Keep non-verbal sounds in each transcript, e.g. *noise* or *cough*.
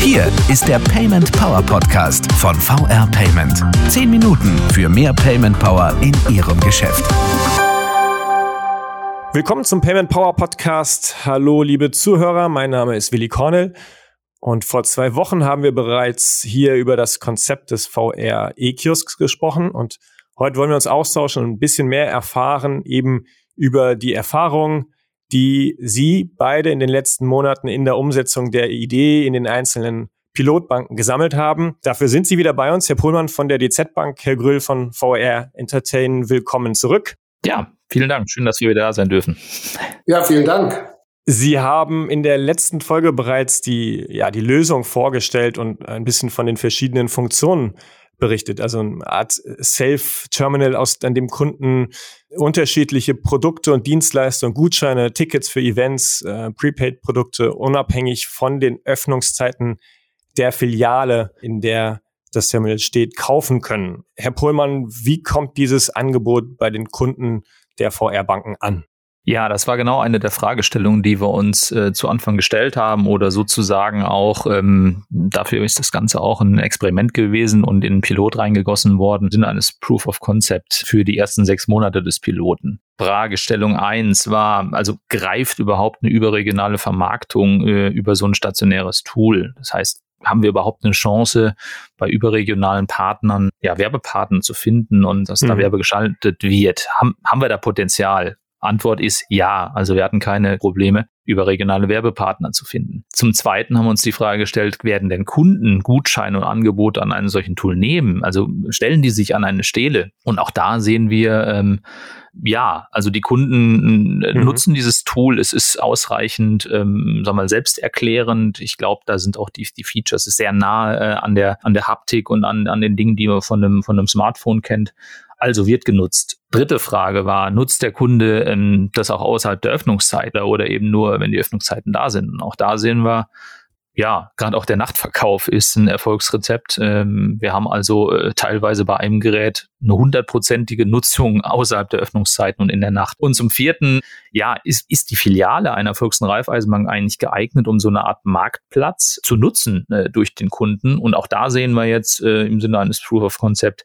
Hier ist der Payment Power Podcast von VR Payment. Zehn Minuten für mehr Payment Power in Ihrem Geschäft. Willkommen zum Payment Power Podcast. Hallo, liebe Zuhörer. Mein Name ist Willi Cornell. Und vor zwei Wochen haben wir bereits hier über das Konzept des VR E-Kiosks gesprochen. Und heute wollen wir uns austauschen und ein bisschen mehr erfahren, eben über die Erfahrungen, die Sie beide in den letzten Monaten in der Umsetzung der Idee in den einzelnen Pilotbanken gesammelt haben. Dafür sind Sie wieder bei uns. Herr Pohlmann von der DZ Bank, Herr Grüll von VR Entertain, willkommen zurück. Ja, vielen Dank. Schön, dass wir wieder da sein dürfen. Ja, vielen Dank. Sie haben in der letzten Folge bereits die, ja, die Lösung vorgestellt und ein bisschen von den verschiedenen Funktionen berichtet. Also eine Art Self-Terminal, aus an dem Kunden unterschiedliche Produkte und Dienstleistungen, Gutscheine, Tickets für Events, äh, Prepaid-Produkte unabhängig von den Öffnungszeiten der Filiale, in der das Terminal steht, kaufen können. Herr Pohlmann, wie kommt dieses Angebot bei den Kunden der VR-Banken an? Ja, das war genau eine der Fragestellungen, die wir uns äh, zu Anfang gestellt haben oder sozusagen auch, ähm, dafür ist das Ganze auch ein Experiment gewesen und in einen Pilot reingegossen worden, sind eines Proof of Concept für die ersten sechs Monate des Piloten. Fragestellung eins war, also greift überhaupt eine überregionale Vermarktung äh, über so ein stationäres Tool? Das heißt, haben wir überhaupt eine Chance, bei überregionalen Partnern ja Werbepartner zu finden und dass mhm. da Werbe geschaltet wird? Haben, haben wir da Potenzial? Antwort ist ja. Also wir hatten keine Probleme, über regionale Werbepartner zu finden. Zum Zweiten haben wir uns die Frage gestellt, werden denn Kunden Gutscheine und Angebote an einem solchen Tool nehmen? Also stellen die sich an eine Stele? Und auch da sehen wir, ähm, ja, also die Kunden äh, mhm. nutzen dieses Tool. Es ist ausreichend, ähm, sagen wir mal, selbsterklärend. Ich glaube, da sind auch die, die Features sehr nah äh, an der an der Haptik und an, an den Dingen, die man von einem von einem Smartphone kennt also wird genutzt. Dritte Frage war, nutzt der Kunde ähm, das auch außerhalb der Öffnungszeit oder eben nur, wenn die Öffnungszeiten da sind? Und auch da sehen wir, ja, gerade auch der Nachtverkauf ist ein Erfolgsrezept. Ähm, wir haben also äh, teilweise bei einem Gerät eine hundertprozentige Nutzung außerhalb der Öffnungszeiten und in der Nacht. Und zum vierten, ja, ist, ist die Filiale einer Volks- und Raiffeisenbank eigentlich geeignet, um so eine Art Marktplatz zu nutzen äh, durch den Kunden? Und auch da sehen wir jetzt äh, im Sinne eines Proof of Concept,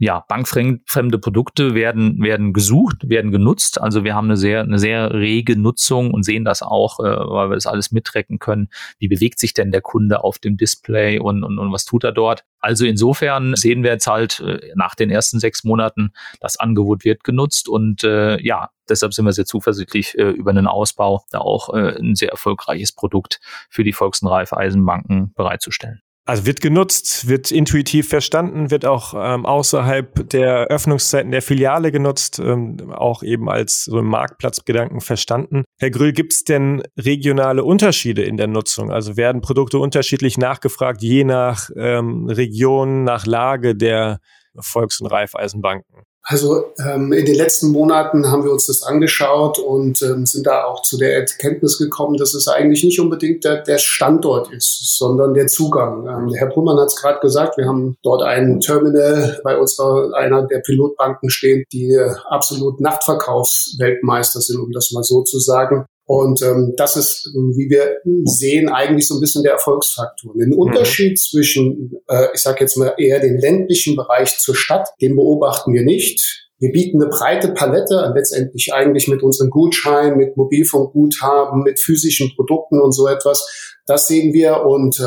ja, bankfremde Produkte werden, werden gesucht, werden genutzt. Also wir haben eine sehr, eine sehr rege Nutzung und sehen das auch, äh, weil wir das alles mittracken können. Wie bewegt sich denn der Kunde auf dem Display und, und, und was tut er dort? Also insofern sehen wir jetzt halt äh, nach den ersten sechs Monaten, das Angebot wird genutzt und äh, ja, deshalb sind wir sehr zuversichtlich äh, über einen Ausbau, da auch äh, ein sehr erfolgreiches Produkt für die Volks- und Raiffeisenbanken bereitzustellen. Also wird genutzt, wird intuitiv verstanden, wird auch ähm, außerhalb der Öffnungszeiten der Filiale genutzt, ähm, auch eben als so ein Marktplatzgedanken verstanden. Herr Grüll, gibt es denn regionale Unterschiede in der Nutzung? Also werden Produkte unterschiedlich nachgefragt, je nach ähm, Region, nach Lage der Volks- und Raiffeisenbanken? Also ähm, in den letzten Monaten haben wir uns das angeschaut und ähm, sind da auch zu der Erkenntnis gekommen, dass es eigentlich nicht unbedingt der, der Standort ist, sondern der Zugang. Ähm, Herr Brummann hat es gerade gesagt, wir haben dort ein Terminal bei unserer einer der Pilotbanken stehen, die absolut Nachtverkaufsweltmeister sind, um das mal so zu sagen. Und ähm, das ist, wie wir sehen, eigentlich so ein bisschen der Erfolgsfaktor. Den Unterschied mhm. zwischen, äh, ich sage jetzt mal eher den ländlichen Bereich zur Stadt, den beobachten wir nicht. Wir bieten eine breite Palette, letztendlich eigentlich mit unseren Gutscheinen, mit Mobilfunkguthaben, mit physischen Produkten und so etwas. Das sehen wir. Und äh,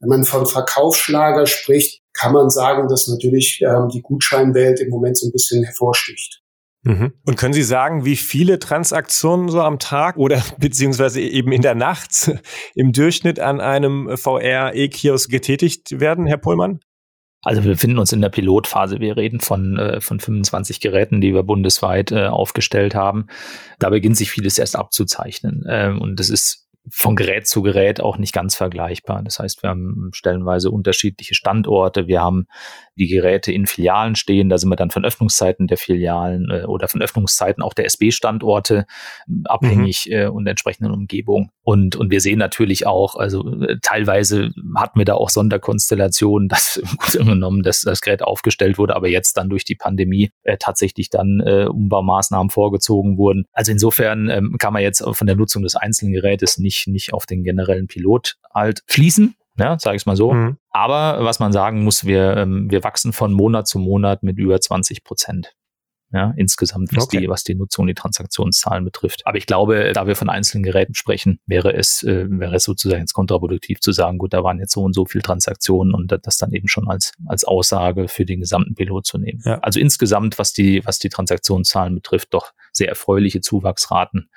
wenn man von Verkaufsschlager spricht, kann man sagen, dass natürlich ähm, die Gutscheinwelt im Moment so ein bisschen hervorsticht. Mhm. Und können Sie sagen, wie viele Transaktionen so am Tag oder *laughs* beziehungsweise eben in der Nacht im Durchschnitt an einem VR-E-Kiosk getätigt werden, Herr Pohlmann? Also wir befinden uns in der Pilotphase. Wir reden von, äh, von 25 Geräten, die wir bundesweit äh, aufgestellt haben. Da beginnt sich vieles erst abzuzeichnen. Ähm, und das ist von Gerät zu Gerät auch nicht ganz vergleichbar. Das heißt, wir haben stellenweise unterschiedliche Standorte. Wir haben die Geräte in Filialen stehen. Da sind wir dann von Öffnungszeiten der Filialen äh, oder von Öffnungszeiten auch der SB-Standorte äh, abhängig mhm. äh, und entsprechenden Umgebung. Und, und wir sehen natürlich auch, also äh, teilweise hatten wir da auch Sonderkonstellationen, *laughs* dass im Grunde genommen dass das Gerät aufgestellt wurde, aber jetzt dann durch die Pandemie äh, tatsächlich dann äh, Umbaumaßnahmen vorgezogen wurden. Also insofern ähm, kann man jetzt von der Nutzung des einzelnen Gerätes nicht, nicht auf den generellen Pilot halt schließen. Ja, sage ich es mal so. Mhm. Aber was man sagen muss, wir, ähm, wir wachsen von Monat zu Monat mit über 20 Prozent ja, insgesamt, was, okay. die, was die Nutzung, die Transaktionszahlen betrifft. Aber ich glaube, da wir von einzelnen Geräten sprechen, wäre es, äh, wäre es sozusagen jetzt kontraproduktiv zu sagen, gut, da waren jetzt so und so viele Transaktionen und das dann eben schon als, als Aussage für den gesamten Pilot zu nehmen. Ja. Also insgesamt, was die, was die Transaktionszahlen betrifft, doch sehr erfreuliche Zuwachsraten.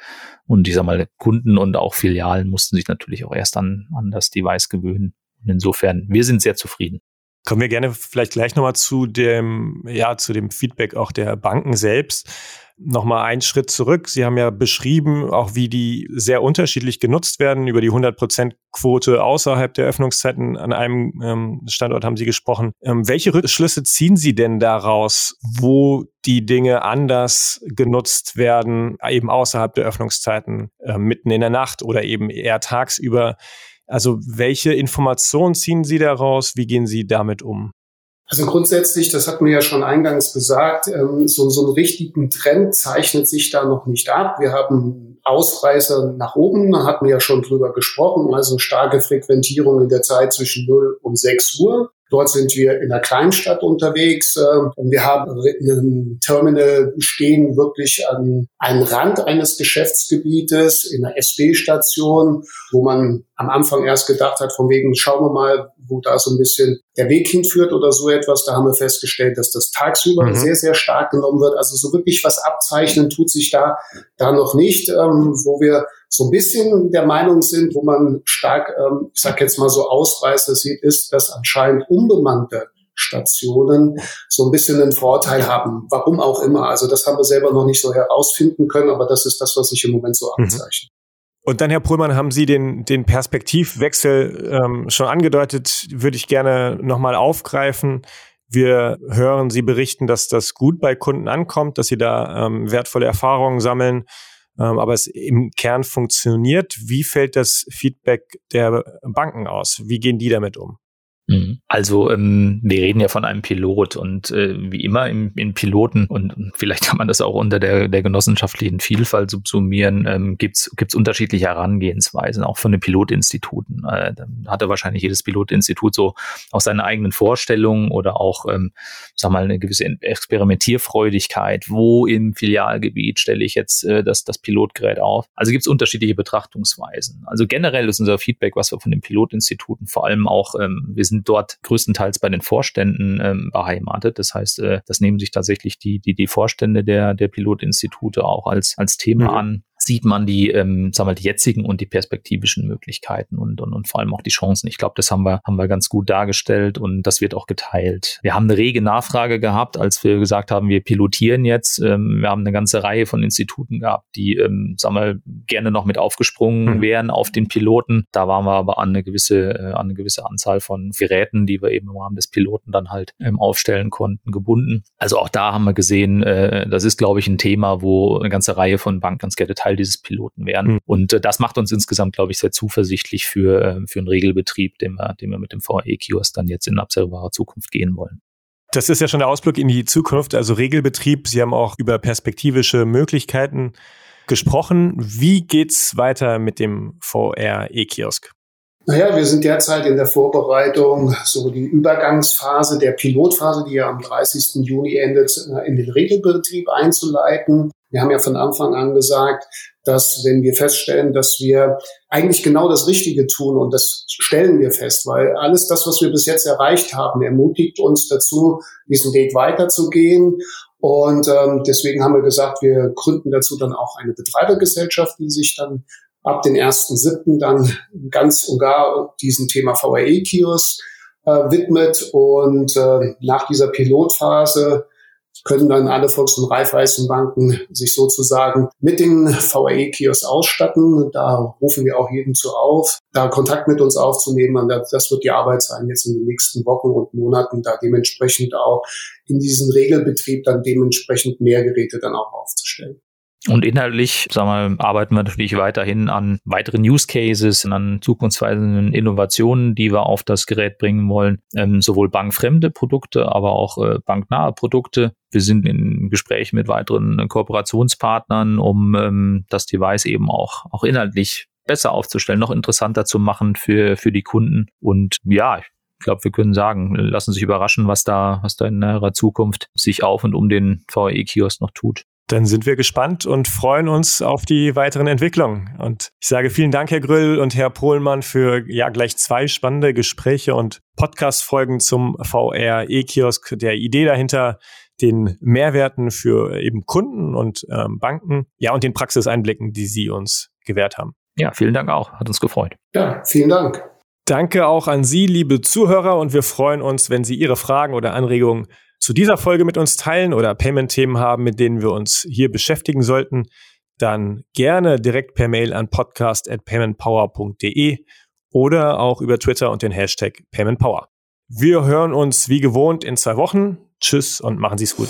Und ich sag mal, Kunden und auch Filialen mussten sich natürlich auch erst an, an das Device gewöhnen. Und insofern, wir sind sehr zufrieden. Kommen wir gerne vielleicht gleich nochmal zu dem, ja, zu dem Feedback auch der Banken selbst. Nochmal einen Schritt zurück. Sie haben ja beschrieben, auch wie die sehr unterschiedlich genutzt werden. Über die 100%-Quote außerhalb der Öffnungszeiten an einem ähm, Standort haben Sie gesprochen. Ähm, welche Schlüsse ziehen Sie denn daraus, wo die Dinge anders genutzt werden, eben außerhalb der Öffnungszeiten, äh, mitten in der Nacht oder eben eher tagsüber? Also welche Informationen ziehen Sie daraus? Wie gehen Sie damit um? Also grundsätzlich, das hat mir ja schon eingangs gesagt, ähm, so, so einen richtigen Trend zeichnet sich da noch nicht ab. Wir haben Ausreißer nach oben, da hatten wir ja schon drüber gesprochen, also starke Frequentierung in der Zeit zwischen 0 und 6 Uhr. Dort sind wir in einer Kleinstadt unterwegs. Ähm, wir haben ein Terminal stehen wirklich an einem Rand eines Geschäftsgebietes in einer SB-Station, wo man am Anfang erst gedacht hat, von wegen, schauen wir mal, wo da so ein bisschen der Weg hinführt oder so etwas. Da haben wir festgestellt, dass das tagsüber mhm. sehr, sehr stark genommen wird. Also so wirklich was abzeichnen tut sich da, da noch nicht, ähm, wo wir so ein bisschen der Meinung sind, wo man stark, ähm, ich sag jetzt mal so Ausreißer sieht, ist, dass anscheinend unbemannte Stationen so ein bisschen einen Vorteil haben. Warum auch immer. Also das haben wir selber noch nicht so herausfinden können, aber das ist das, was sich im Moment so mhm. abzeichnet. Und dann, Herr Prüllmann, haben Sie den, den Perspektivwechsel ähm, schon angedeutet, würde ich gerne nochmal aufgreifen. Wir hören Sie berichten, dass das gut bei Kunden ankommt, dass Sie da ähm, wertvolle Erfahrungen sammeln, ähm, aber es im Kern funktioniert. Wie fällt das Feedback der Banken aus? Wie gehen die damit um? Mhm. Also ähm, wir reden ja von einem Pilot und äh, wie immer im, in Piloten und vielleicht kann man das auch unter der, der genossenschaftlichen Vielfalt subsumieren, ähm, gibt's gibt's unterschiedliche Herangehensweisen, auch von den Pilotinstituten. Äh, da hatte wahrscheinlich jedes Pilotinstitut so auch seine eigenen Vorstellungen oder auch, ähm, sag mal, eine gewisse Experimentierfreudigkeit. Wo im Filialgebiet stelle ich jetzt äh, das, das Pilotgerät auf? Also gibt's unterschiedliche Betrachtungsweisen. Also generell ist unser Feedback, was wir von den Pilotinstituten vor allem auch, ähm, wir sind sind dort größtenteils bei den Vorständen ähm, beheimatet. Das heißt, äh, das nehmen sich tatsächlich die, die, die Vorstände der, der Pilotinstitute auch als, als Thema mhm. an sieht man die, ähm, sagen wir, die jetzigen und die perspektivischen Möglichkeiten und, und, und vor allem auch die Chancen. Ich glaube, das haben wir, haben wir ganz gut dargestellt und das wird auch geteilt. Wir haben eine rege Nachfrage gehabt, als wir gesagt haben, wir pilotieren jetzt. Ähm, wir haben eine ganze Reihe von Instituten gehabt, die, ähm, sagen wir, gerne noch mit aufgesprungen mhm. wären auf den Piloten. Da waren wir aber an eine gewisse, äh, an eine gewisse Anzahl von Geräten, die wir eben im Rahmen des Piloten dann halt ähm, aufstellen konnten, gebunden. Also auch da haben wir gesehen, äh, das ist, glaube ich, ein Thema, wo eine ganze Reihe von Banken ganz gerne Teil dieses Piloten werden. Mhm. Und äh, das macht uns insgesamt, glaube ich, sehr zuversichtlich für, äh, für einen Regelbetrieb, den wir, den wir mit dem VE-Kiosk dann jetzt in absehbarer Zukunft gehen wollen. Das ist ja schon der Ausblick in die Zukunft, also Regelbetrieb. Sie haben auch über perspektivische Möglichkeiten gesprochen. Wie geht's weiter mit dem VR-E-Kiosk? Naja, wir sind derzeit in der Vorbereitung, so die Übergangsphase der Pilotphase, die ja am 30. Juni endet, äh, in den Regelbetrieb einzuleiten. Wir haben ja von Anfang an gesagt, dass wenn wir feststellen, dass wir eigentlich genau das Richtige tun und das stellen wir fest, weil alles das, was wir bis jetzt erreicht haben, ermutigt uns dazu, diesen Weg weiterzugehen. Und ähm, deswegen haben wir gesagt, wir gründen dazu dann auch eine Betreibergesellschaft, die sich dann ab den 1.7. dann ganz und gar diesem Thema VRE-Kiosk äh, widmet. Und äh, nach dieser Pilotphase können dann alle Volks- und Raiffeisenbanken sich sozusagen mit den VAE-Kiosks ausstatten. Da rufen wir auch jeden zu auf, da Kontakt mit uns aufzunehmen. Das wird die Arbeit sein jetzt in den nächsten Wochen und Monaten, da dementsprechend auch in diesen Regelbetrieb dann dementsprechend mehr Geräte dann auch aufzustellen. Und inhaltlich, sagen wir, arbeiten wir natürlich weiterhin an weiteren Use Cases, an zukunftsweisenden Innovationen, die wir auf das Gerät bringen wollen. Ähm, sowohl bankfremde Produkte, aber auch äh, banknahe Produkte. Wir sind in Gesprächen mit weiteren Kooperationspartnern, um ähm, das Device eben auch, auch inhaltlich besser aufzustellen, noch interessanter zu machen für, für die Kunden. Und ja, ich glaube, wir können sagen, lassen sich überraschen, was da, was da in näherer Zukunft sich auf und um den VE-Kiosk noch tut. Dann sind wir gespannt und freuen uns auf die weiteren Entwicklungen. Und ich sage vielen Dank, Herr Grüll und Herr Pohlmann, für ja gleich zwei spannende Gespräche und Podcast-Folgen zum VR-E-Kiosk, der Idee dahinter, den Mehrwerten für eben Kunden und ähm, Banken, ja, und den Praxiseinblicken, die Sie uns gewährt haben. Ja, vielen Dank auch. Hat uns gefreut. Ja, vielen Dank. Danke auch an Sie, liebe Zuhörer, und wir freuen uns, wenn Sie Ihre Fragen oder Anregungen zu dieser Folge mit uns teilen oder Payment-Themen haben, mit denen wir uns hier beschäftigen sollten, dann gerne direkt per Mail an podcast.paymentpower.de oder auch über Twitter und den Hashtag PaymentPower. Wir hören uns wie gewohnt in zwei Wochen. Tschüss und machen Sie es gut.